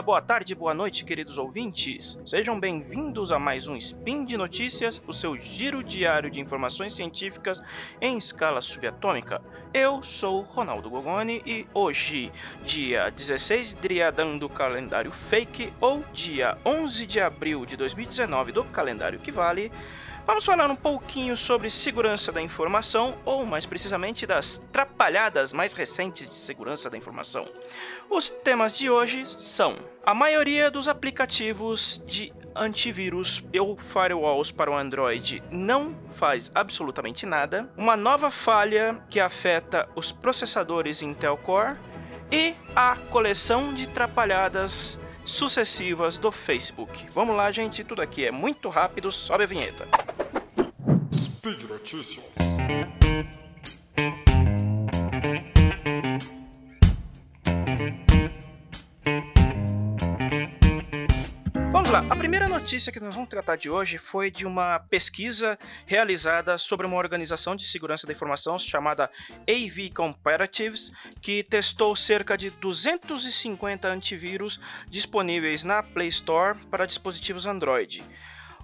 dia, boa tarde, boa noite, queridos ouvintes. Sejam bem-vindos a mais um Spin de Notícias, o seu giro diário de informações científicas em escala subatômica. Eu sou Ronaldo Gogoni e hoje, dia 16 Driadan do calendário fake ou dia 11 de abril de 2019 do calendário que vale, Vamos falar um pouquinho sobre segurança da informação, ou mais precisamente das trapalhadas mais recentes de segurança da informação. Os temas de hoje são: a maioria dos aplicativos de antivírus ou firewalls para o Android não faz absolutamente nada, uma nova falha que afeta os processadores Intel Core e a coleção de trapalhadas sucessivas do Facebook. Vamos lá, gente, tudo aqui é muito rápido, sobe a vinheta. Speed Notícias. Vamos lá, a primeira notícia que nós vamos tratar de hoje foi de uma pesquisa realizada sobre uma organização de segurança da informação chamada AV Comparatives, que testou cerca de 250 antivírus disponíveis na Play Store para dispositivos Android.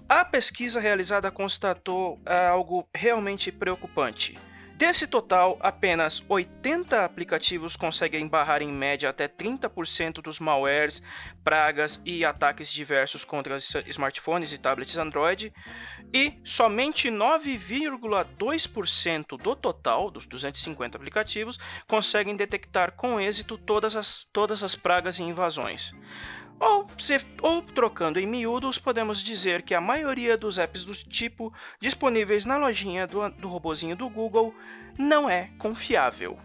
A pesquisa realizada constatou ah, algo realmente preocupante. Desse total, apenas 80 aplicativos conseguem barrar em média até 30% dos malwares, pragas e ataques diversos contra smartphones e tablets Android, e somente 9,2% do total dos 250 aplicativos conseguem detectar com êxito todas as, todas as pragas e invasões. Ou, se, ou, trocando em miúdos, podemos dizer que a maioria dos apps do tipo disponíveis na lojinha do, do robozinho do Google não é confiável.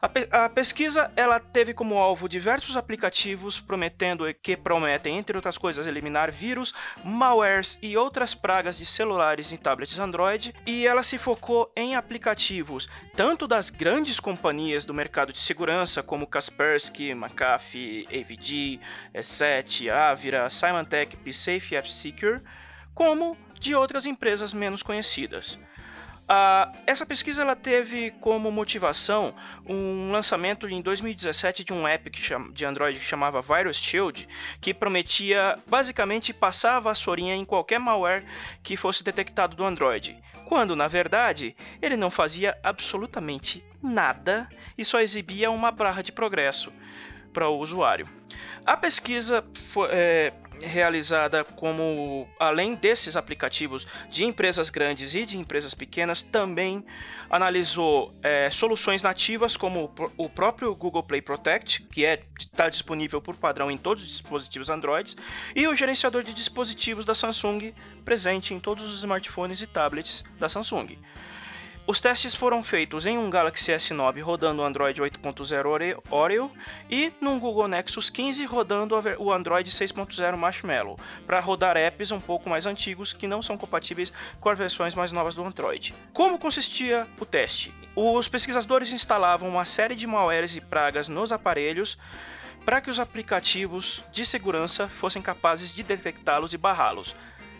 A, pe a, pesquisa ela teve como alvo diversos aplicativos prometendo que prometem, entre outras coisas, eliminar vírus, malwares e outras pragas de celulares e tablets Android, e ela se focou em aplicativos tanto das grandes companhias do mercado de segurança como Kaspersky, McAfee, AVG, E7, Avira, Symantec, PSafe e F-Secure, como de outras empresas menos conhecidas. Uh, essa pesquisa ela teve como motivação um lançamento em 2017 de um app de Android que chamava Virus Shield, que prometia basicamente passar a vassourinha em qualquer malware que fosse detectado do Android, quando na verdade ele não fazia absolutamente nada e só exibia uma barra de progresso para o usuário. A pesquisa foi, é, realizada como, além desses aplicativos de empresas grandes e de empresas pequenas, também analisou é, soluções nativas como o próprio Google Play Protect, que é está disponível por padrão em todos os dispositivos Android, e o gerenciador de dispositivos da Samsung, presente em todos os smartphones e tablets da Samsung. Os testes foram feitos em um Galaxy S9 rodando o Android 8.0 Oreo e num Google Nexus 15 rodando o Android 6.0 Marshmallow, para rodar apps um pouco mais antigos que não são compatíveis com as versões mais novas do Android. Como consistia o teste? Os pesquisadores instalavam uma série de malwares e pragas nos aparelhos para que os aplicativos de segurança fossem capazes de detectá-los e barrá-los.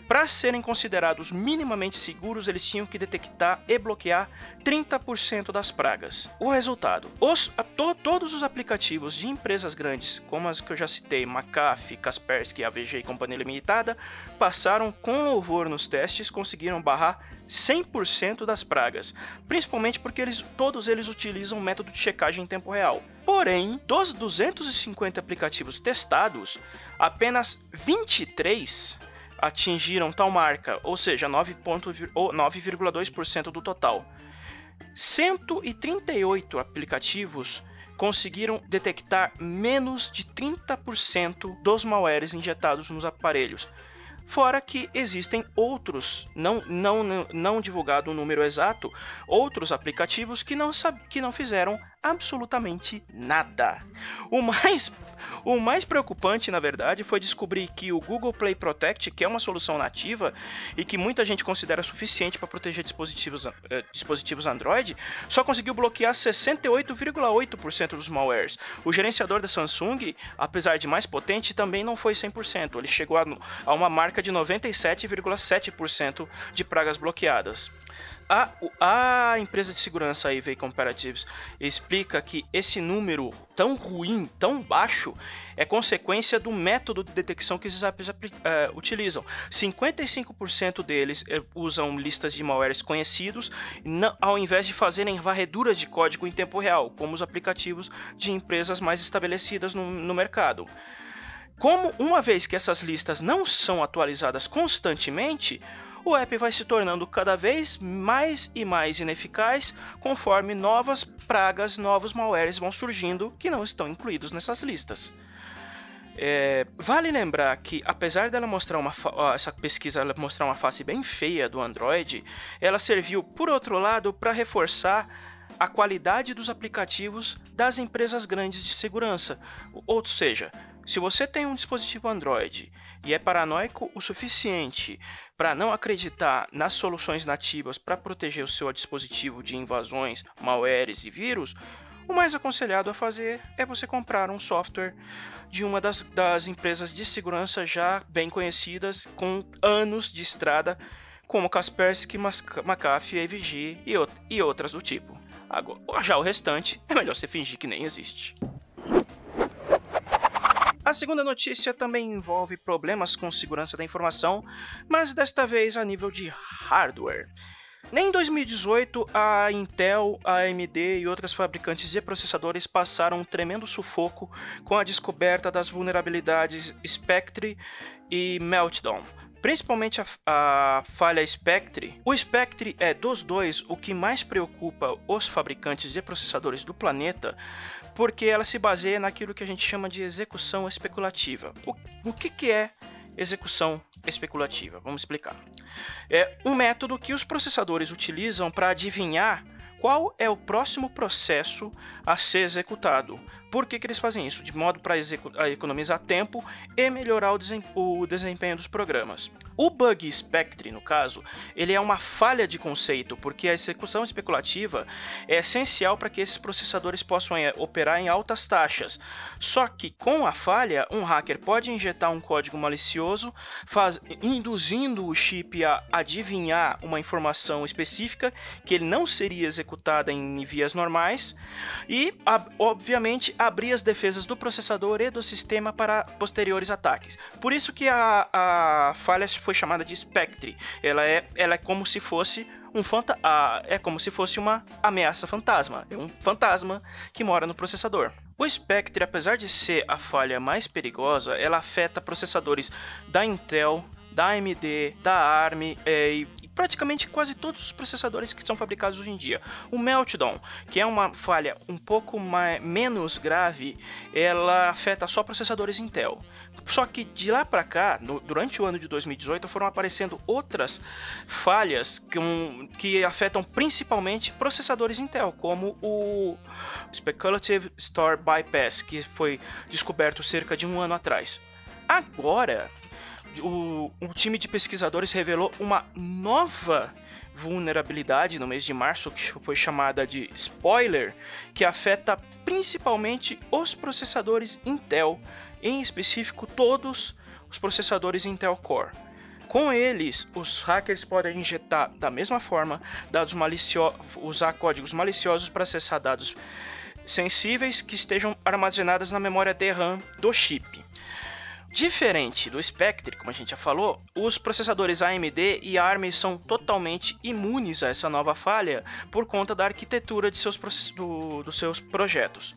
Para serem considerados minimamente seguros, eles tinham que detectar e bloquear 30% das pragas. O resultado: os, to, todos os aplicativos de empresas grandes, como as que eu já citei, McAfee, Kaspersky, AVG e Companhia Limitada, passaram com louvor nos testes, conseguiram barrar 100% das pragas, principalmente porque eles, todos eles utilizam o método de checagem em tempo real. Porém, dos 250 aplicativos testados, apenas 23 atingiram tal marca, ou seja, 9,2% do total. 138 aplicativos conseguiram detectar menos de 30% dos malwares injetados nos aparelhos. Fora que existem outros, não, não, não divulgado o número exato, outros aplicativos que não, que não fizeram absolutamente nada. O mais o mais preocupante, na verdade, foi descobrir que o Google Play Protect, que é uma solução nativa e que muita gente considera suficiente para proteger dispositivos, uh, dispositivos Android, só conseguiu bloquear 68,8% dos malwares. O gerenciador da Samsung, apesar de mais potente, também não foi 100%. Ele chegou a, a uma marca de 97,7% de pragas bloqueadas. A, a empresa de segurança IV Comparatives explica que esse número tão ruim, tão baixo, é consequência do método de detecção que esses apps uh, utilizam. 55% deles uh, usam listas de malwares conhecidos, não, ao invés de fazerem varreduras de código em tempo real, como os aplicativos de empresas mais estabelecidas no, no mercado. Como uma vez que essas listas não são atualizadas constantemente, o app vai se tornando cada vez mais e mais ineficaz conforme novas pragas, novos malwares vão surgindo que não estão incluídos nessas listas. É, vale lembrar que, apesar dela mostrar uma essa pesquisa mostrar uma face bem feia do Android, ela serviu, por outro lado, para reforçar a qualidade dos aplicativos das empresas grandes de segurança. Ou seja, se você tem um dispositivo Android e é paranoico o suficiente para não acreditar nas soluções nativas para proteger o seu dispositivo de invasões, malwares e vírus, o mais aconselhado a fazer é você comprar um software de uma das, das empresas de segurança já bem conhecidas, com anos de estrada, como Kaspersky, McAfee, AVG e, e outras do tipo. Agora, já o restante é melhor você fingir que nem existe. A segunda notícia também envolve problemas com segurança da informação, mas desta vez a nível de hardware. Em 2018, a Intel, a AMD e outras fabricantes de processadores passaram um tremendo sufoco com a descoberta das vulnerabilidades Spectre e Meltdown, principalmente a, a, falha Spectre. O Spectre é dos dois o que mais preocupa os fabricantes de processadores do planeta, porque ela se baseia naquilo que a gente chama de execução especulativa. O, o que, que é execução especulativa? Vamos explicar. É um método que os processadores utilizam para adivinhar qual é o próximo processo a ser executado. Por que, que eles fazem isso? De modo para economizar tempo e melhorar o, desem o desempenho dos programas. O bug Spectre, no caso, ele é uma falha de conceito, porque a execução especulativa é essencial para que esses processadores possam é, operar em altas taxas. Só que com a falha, um hacker pode injetar um código malicioso, faz, induzindo o chip a adivinhar uma informação específica que ele não seria executada em vias normais e, obviamente, abrir as defesas do processador e do sistema para posteriores ataques. Por isso que a, a falha foi chamada de Spectre. Ela é, ela é como se fosse um fanta é como se fosse uma ameaça fantasma, é um fantasma que mora no processador. O Spectre, apesar de ser a falha mais perigosa, ela afeta processadores da Intel, da AMD, da ARM é, e praticamente quase todos os processadores que são fabricados hoje em dia. O Meltdown, que é uma falha um pouco mais, menos grave, ela afeta só processadores Intel. Só que de lá para cá, no, durante o ano de 2018, foram aparecendo outras falhas que, um, que afetam principalmente processadores Intel, como o Speculative Store Bypass, que foi descoberto cerca de um ano atrás. Agora, o, o time de pesquisadores revelou uma nova vulnerabilidade no mês de março, que foi chamada de spoiler, que afeta principalmente os processadores Intel, em específico todos os processadores Intel Core. Com eles, os hackers podem injetar da mesma forma dados maliciosos, usar códigos maliciosos para acessar dados sensíveis que estejam armazenados na memória DRAM do chip. Diferente do Spectre, como a gente já falou, os processadores AMD e ARM são totalmente imunes a essa nova falha por conta da arquitetura de seus, do, dos seus projetos.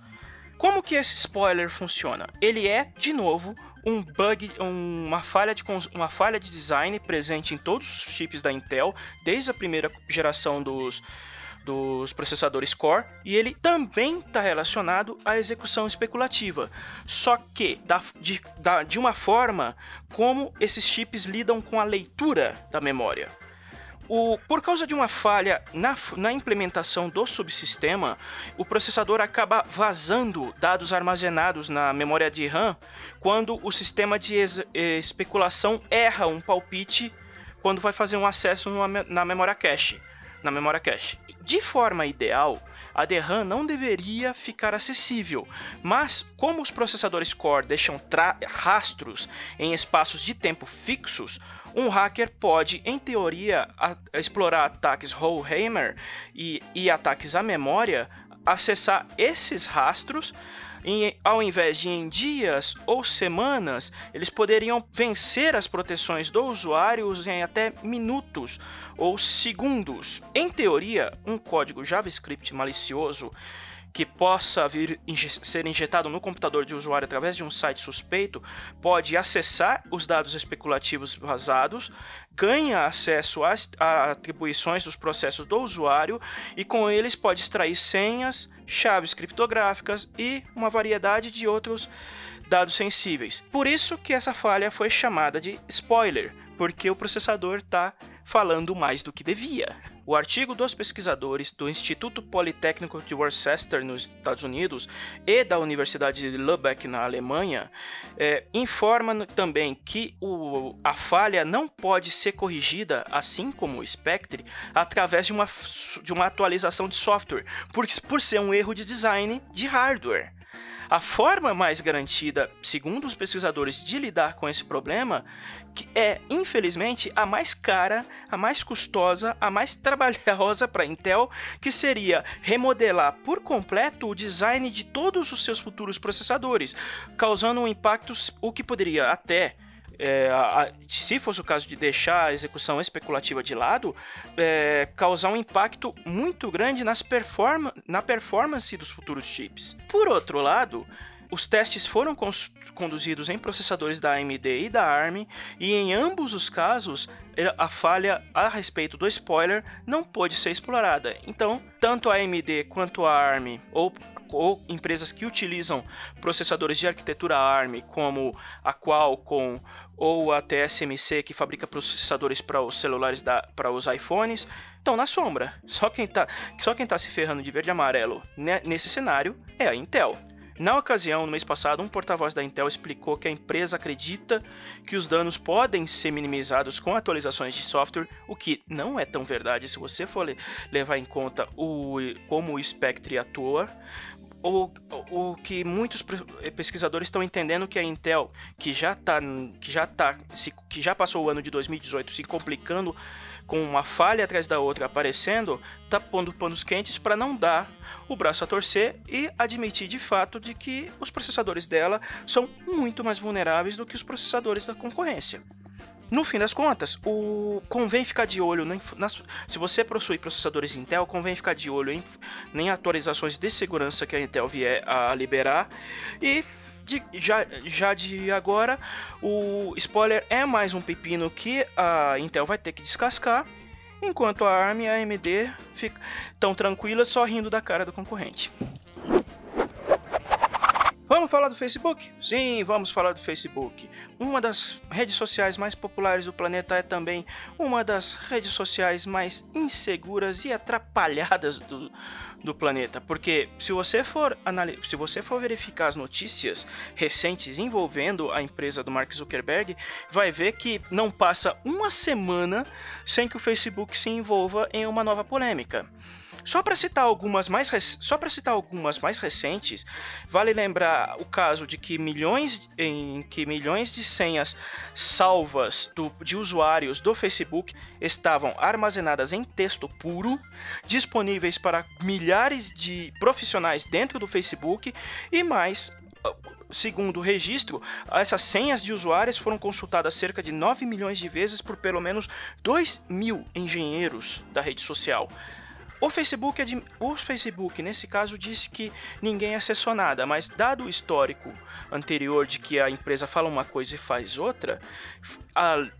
Como que esse spoiler funciona? Ele é, de novo, um bug, uma, falha de, uma falha de design presente em todos os chips da Intel, desde a primeira geração dos dos processadores Core e ele também está relacionado à execução especulativa, só que da, de, da, de uma forma como esses chips lidam com a leitura da memória. O, por causa de uma falha na, na, implementação do subsistema, o processador acaba vazando dados armazenados na memória de RAM quando o sistema de especulação erra um palpite quando vai fazer um acesso numa, na memória cache. Na memória cache. De forma ideal, a DRAM não deveria ficar acessível, mas como os processadores Core deixam rastros em espaços de tempo fixos, um hacker pode, em teoria, explorar ataques Rollhammer e, e ataques à memória, acessar esses rastros e, ao invés de em dias ou semanas, eles poderiam vencer as proteções do usuário em até minutos ou segundos. Em teoria, um código JavaScript malicioso que possa vir ser injetado no computador de usuário através de um site suspeito pode acessar os dados especulativos vazados, ganha acesso às atribuições dos processos do usuário e com eles pode extrair senhas, chaves criptográficas e uma variedade de outros dados sensíveis. Por isso que essa falha foi chamada de spoiler, porque o processador está falando mais do que devia. O artigo dos pesquisadores do Instituto Politécnico de Worcester, nos Estados Unidos, e da Universidade de Lübeck, na Alemanha, é, informa também que o, a falha não pode ser corrigida, assim como o Spectre, através de uma, de uma atualização de software, por, por ser um erro de design de hardware. A forma mais garantida, segundo os pesquisadores, de lidar com esse problema é, infelizmente, a mais cara, a mais custosa, a mais trabalhosa para a Intel, que seria remodelar por completo o design de todos os seus futuros processadores, causando um impacto o que poderia até é, a, se fosse o caso de deixar a execução especulativa de lado, é, causar um impacto muito grande nas performa na performance dos futuros chips. Por outro lado, os testes foram conduzidos em processadores da AMD e da ARM, e em ambos os casos, a falha a respeito do spoiler não pôde ser explorada. Então, tanto a AMD quanto a ARM, ou, ou empresas que utilizam processadores de arquitetura ARM, como a Qualcomm ou a TSMC, que fabrica processadores para os celulares, para os iPhones, estão na sombra. Só quem está só quem tá se ferrando de verde e amarelo nesse cenário é a Intel. Na ocasião, no mês passado, um porta-voz da Intel explicou que a empresa acredita que os danos podem ser minimizados com atualizações de software, o que não é tão verdade se você for levar em conta o, como o Spectre atua. O, o, que muitos pesquisadores estão entendendo que a Intel, que já tá, que já tá, se, que já passou o ano de 2018 se complicando com uma falha atrás da outra aparecendo, tá pondo panos quentes para não dar o braço a torcer e admitir de fato de que os processadores dela são muito mais vulneráveis do que os processadores da concorrência. No fim das contas, o convém ficar de olho nas, se você possui processadores Intel, convém ficar de olho em, em atualizações de segurança que a Intel vier a liberar e de, já, já de agora, o spoiler é mais um pepino que a Intel vai ter que descascar, enquanto a ARM e a AMD estão tranquilas só rindo da cara do concorrente. Vamos falar do Facebook? Sim, vamos falar do Facebook. Uma das redes sociais mais populares do planeta é também uma das redes sociais mais inseguras e atrapalhadas do, do planeta. Porque se você for se você for verificar as notícias recentes envolvendo a empresa do Mark Zuckerberg, vai ver que não passa uma semana sem que o Facebook se envolva em uma nova polêmica. Só para citar algumas mais só para citar algumas mais recentes, vale lembrar o caso de que milhões em que milhões de senhas salvas do, de usuários do Facebook estavam armazenadas em texto puro, disponíveis para milhares de profissionais dentro do Facebook e mais Segundo o registro, essas senhas de usuários foram consultadas cerca de 9 milhões de vezes por pelo menos 2 mil engenheiros da rede social. O Facebook, é o Facebook, nesse caso, disse que ninguém acessou nada, mas dado o histórico anterior de que a empresa fala uma coisa e faz outra,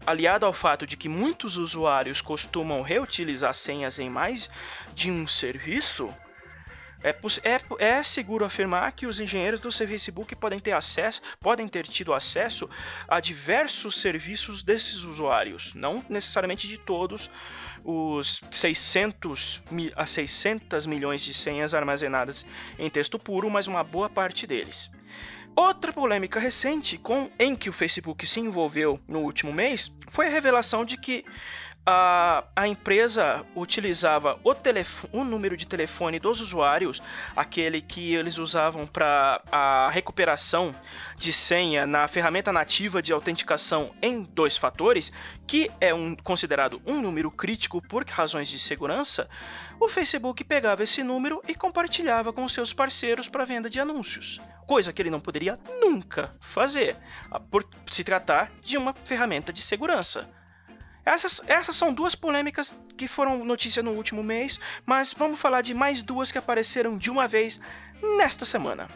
aliado ao fato de que muitos usuários costumam reutilizar senhas em mais de um serviço, é, é, é, seguro afirmar que os engenheiros do Facebook podem ter acesso, podem ter tido acesso a diversos serviços desses usuários, não necessariamente de todos, os 600 a 600 milhões de senhas armazenadas em texto puro, mas uma boa parte deles. Outra polêmica recente com, em que o Facebook se envolveu no último mês foi a revelação de que a, a empresa utilizava o, o número de telefone dos usuários, aquele que eles usavam para a recuperação de senha na ferramenta nativa de autenticação em dois fatores, que é um, considerado um número crítico por razões de segurança, o Facebook pegava esse número e compartilhava com seus parceiros para venda de anúncios, coisa que ele não poderia nunca fazer, por se tratar de uma ferramenta de segurança. Essas, essas são duas polêmicas que foram notícia no último mês, mas vamos falar de mais duas que apareceram de uma vez nesta semana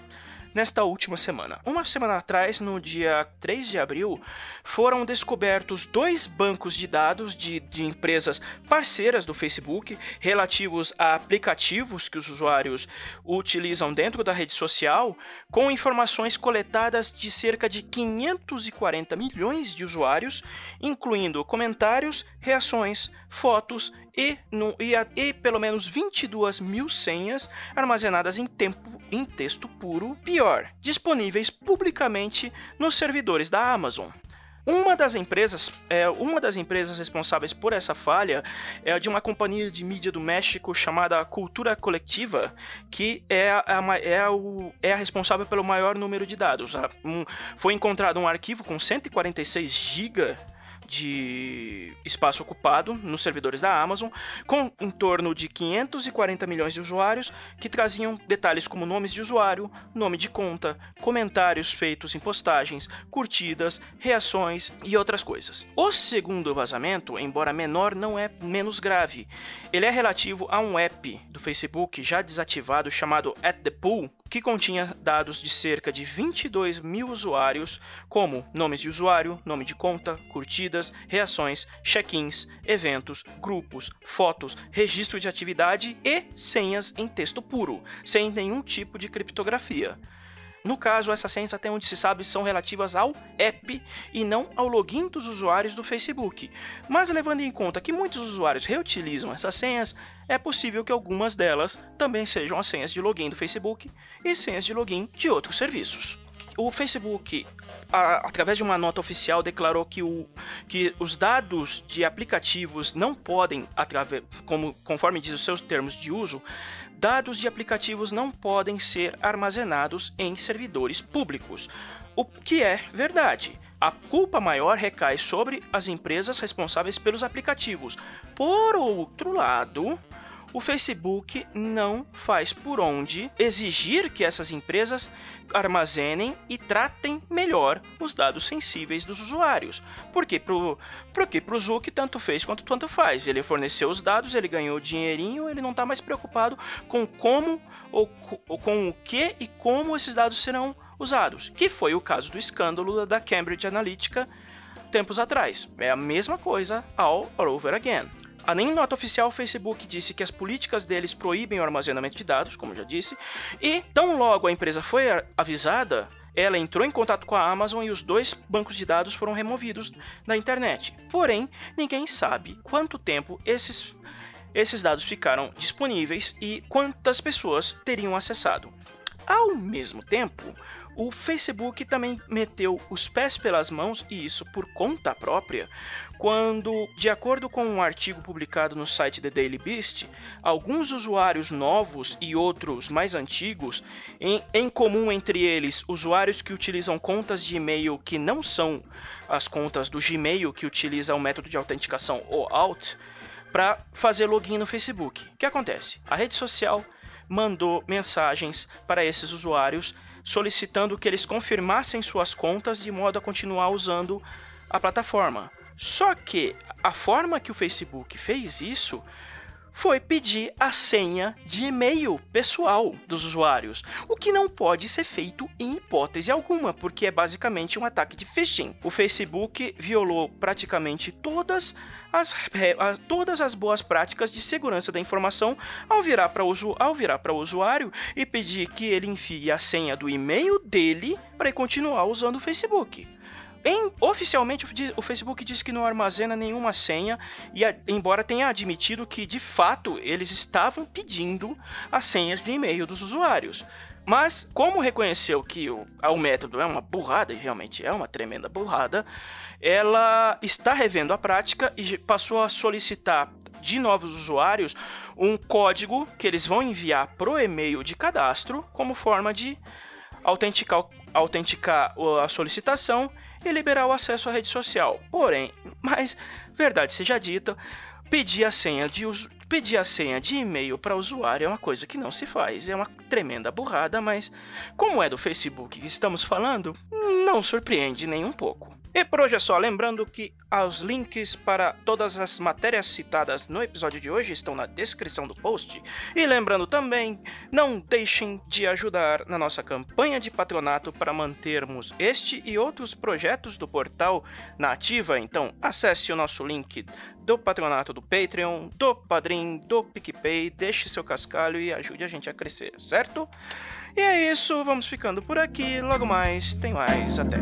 nesta última semana. Uma semana atrás, no dia 3 de abril, foram descobertos dois bancos de dados de, de empresas parceiras do Facebook relativos a aplicativos que os usuários utilizam dentro da rede social, com informações coletadas de cerca de 540 milhões de usuários, incluindo comentários, reações, fotos e, no, e, a, e pelo menos 22 mil senhas armazenadas em tempo em texto puro, pior, disponíveis publicamente nos servidores da Amazon. Uma das empresas, é, uma das empresas responsáveis por essa falha é de uma companhia de mídia do México chamada Cultura Coletiva, que é a, é, o, é a responsável pelo maior número de dados. Foi encontrado um arquivo com 146 GB de espaço ocupado nos servidores da Amazon, com em torno de 540 milhões de usuários que traziam detalhes como nomes de usuário, nome de conta, comentários feitos em postagens, curtidas, reações e outras coisas. O segundo vazamento, embora menor, não é menos grave. Ele é relativo a um app do Facebook já desativado chamado At the Pool, que continha dados de cerca de 22 mil usuários, como nomes de usuário, nome de conta, curtidas, reações, check-ins, eventos, grupos, fotos, registro de atividade e senhas em texto puro, sem nenhum tipo de criptografia. No caso, essas senhas, até onde se sabe, são relativas ao app e não ao login dos usuários do Facebook. Mas levando em conta que muitos usuários reutilizam essas senhas, é possível que algumas delas também sejam as senhas de login do Facebook e senhas de login de outros serviços. O Facebook, a, através de uma nota oficial, declarou que, o, que os dados de aplicativos não podem, como, conforme diz os seus termos de uso, dados de aplicativos não podem ser armazenados em servidores públicos, o que é verdade. A culpa maior recai sobre as empresas responsáveis pelos aplicativos. Por outro lado, o Facebook não faz por onde exigir que essas empresas armazenem e tratem melhor os dados sensíveis dos usuários. Porque pro, porque pro Zuck tanto fez quanto tanto faz. Ele forneceu os dados, ele ganhou dinheirinho, ele não está mais preocupado com como ou, ou com o que e como esses dados serão usados. Que foi o caso do escândalo da Cambridge Analytica tempos atrás. É a mesma coisa all over again. A nem nota oficial, o Facebook disse que as políticas deles proíbem o armazenamento de dados, como já disse, e tão logo a empresa foi avisada, ela entrou em contato com a Amazon e os dois bancos de dados foram removidos da internet. Porém, ninguém sabe quanto tempo esses, esses dados ficaram disponíveis e quantas pessoas teriam acessado. Ao mesmo tempo, o Facebook também meteu os pés pelas mãos, e isso por conta própria, quando, de acordo com um artigo publicado no site The Daily Beast, alguns usuários novos e outros mais antigos, em, em comum entre eles usuários que utilizam contas de e-mail que não são as contas do Gmail que utiliza o método de autenticação OAuth, para fazer login no Facebook. O que acontece? A rede social mandou mensagens para esses usuários solicitando que eles confirmassem suas contas de modo a continuar usando a plataforma. Só que a forma que o Facebook fez isso foi pedir a senha de e-mail pessoal dos usuários, o que não pode ser feito em hipótese alguma, porque é basicamente um ataque de phishing. O Facebook violou praticamente todas as, todas as boas práticas de segurança da informação ao virar para o usuário e pedir que ele enfie a senha do e-mail dele para continuar usando o Facebook. Em, oficialmente, o Facebook diz que não armazena nenhuma senha, e a, embora tenha admitido que, de fato, eles estavam pedindo as senhas de e-mail dos usuários. Mas, como reconheceu que o, o método é uma burrada, e realmente é uma tremenda burrada, ela está revendo a prática e passou a solicitar de novos usuários um código que eles vão enviar pro e-mail de cadastro como forma de autenticar, autenticar a solicitação e liberar o acesso à rede social. Porém, mas verdade seja dita, pedir a senha de uso, pedir a senha de e-mail para usuário é uma coisa que não se faz, é uma tremenda burrada, mas como é do Facebook que estamos falando, não surpreende nem um pouco. E por hoje é só, lembrando que os links para todas as matérias citadas no episódio de hoje estão na descrição do post. E lembrando também, não deixem de ajudar na nossa campanha de patronato para mantermos este e outros projetos do portal na ativa. Então, acesse o nosso link do patronato do Patreon, do Padrim, do PicPay, deixe seu cascalho e ajude a gente a crescer, certo? E é isso, vamos ficando por aqui. Logo mais, tem mais. Até.